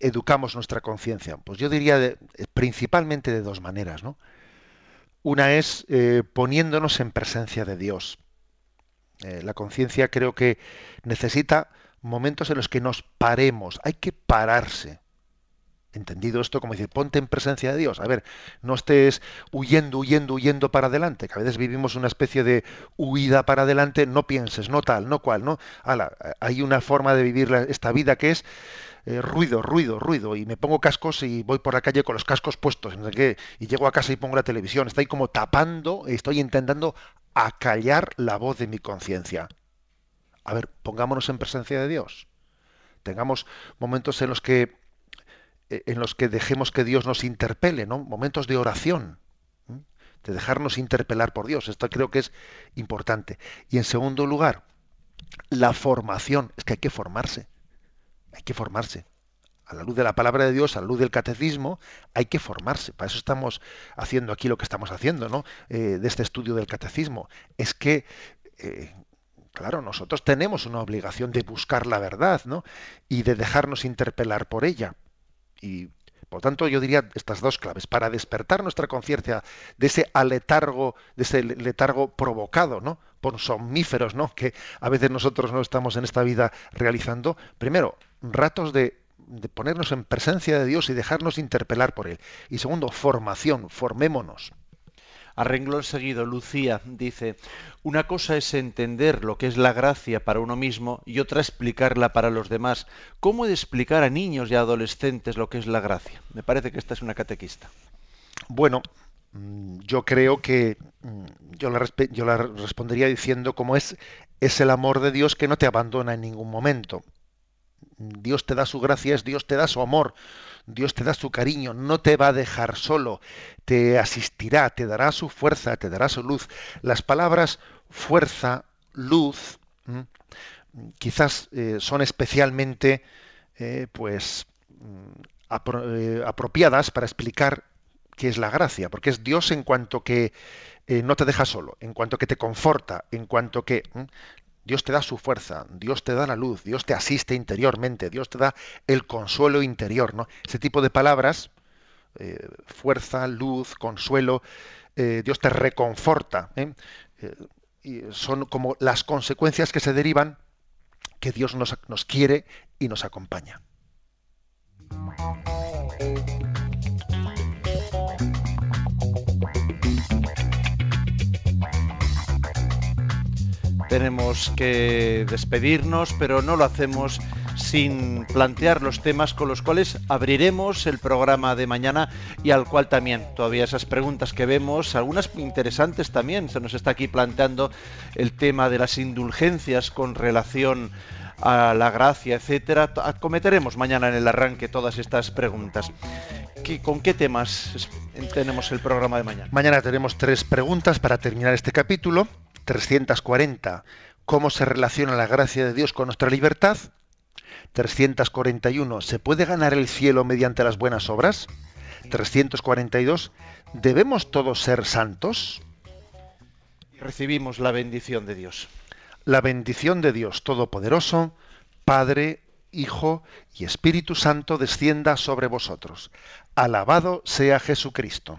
educamos nuestra conciencia. Pues yo diría principalmente de dos maneras, ¿no? Una es eh, poniéndonos en presencia de Dios eh, la conciencia creo que necesita momentos en los que nos paremos. Hay que pararse. Entendido esto como decir, ponte en presencia de Dios. A ver, no estés huyendo, huyendo, huyendo para adelante, que a veces vivimos una especie de huida para adelante, no pienses, no tal, no cual, ¿no? hay una forma de vivir esta vida que es eh, ruido, ruido, ruido, y me pongo cascos y voy por la calle con los cascos puestos, y llego a casa y pongo la televisión, estoy como tapando, estoy intentando acallar la voz de mi conciencia. A ver, pongámonos en presencia de Dios. Tengamos momentos en los que eh, en los que dejemos que Dios nos interpele, ¿no? Momentos de oración, de dejarnos interpelar por Dios. Esto creo que es importante. Y en segundo lugar, la formación, es que hay que formarse, hay que formarse. A la luz de la palabra de Dios, a la luz del catecismo, hay que formarse. Para eso estamos haciendo aquí lo que estamos haciendo, ¿no? Eh, de este estudio del catecismo. Es que eh, claro, nosotros tenemos una obligación de buscar la verdad, ¿no? Y de dejarnos interpelar por ella. Y por tanto, yo diría estas dos claves para despertar nuestra conciencia de ese aletargo, de ese letargo provocado, ¿no? por somníferos, ¿no? que a veces nosotros no estamos en esta vida realizando. Primero, ratos de, de ponernos en presencia de Dios y dejarnos interpelar por él. Y segundo, formación, formémonos. A renglón seguido, Lucía dice, una cosa es entender lo que es la gracia para uno mismo y otra explicarla para los demás. ¿Cómo de explicar a niños y a adolescentes lo que es la gracia? Me parece que esta es una catequista. Bueno, mm, yo creo que mm, yo la, yo la respondería diciendo cómo es, es el amor de Dios que no te abandona en ningún momento. Dios te da su gracia, es Dios te da su amor. Dios te da su cariño, no te va a dejar solo, te asistirá, te dará su fuerza, te dará su luz. Las palabras fuerza, luz, quizás eh, son especialmente eh, pues mm, eh, apropiadas para explicar qué es la gracia, porque es Dios en cuanto que no te deja solo, en cuanto que te conforta, en cuanto que Dios te da su fuerza, Dios te da la luz, Dios te asiste interiormente, Dios te da el consuelo interior, ¿no? Ese tipo de palabras, eh, fuerza, luz, consuelo, eh, Dios te reconforta, ¿eh? y son como las consecuencias que se derivan que Dios nos, nos quiere y nos acompaña. Tenemos que despedirnos, pero no lo hacemos sin plantear los temas con los cuales abriremos el programa de mañana y al cual también todavía esas preguntas que vemos, algunas interesantes también, se nos está aquí planteando el tema de las indulgencias con relación a la gracia, etcétera. Acometeremos mañana en el arranque todas estas preguntas. ¿Con qué temas tenemos el programa de mañana? Mañana tenemos tres preguntas para terminar este capítulo. 340, ¿cómo se relaciona la gracia de Dios con nuestra libertad? 341, ¿se puede ganar el cielo mediante las buenas obras? 342, ¿debemos todos ser santos? Recibimos la bendición de Dios. La bendición de Dios Todopoderoso, Padre, Hijo y Espíritu Santo descienda sobre vosotros. Alabado sea Jesucristo.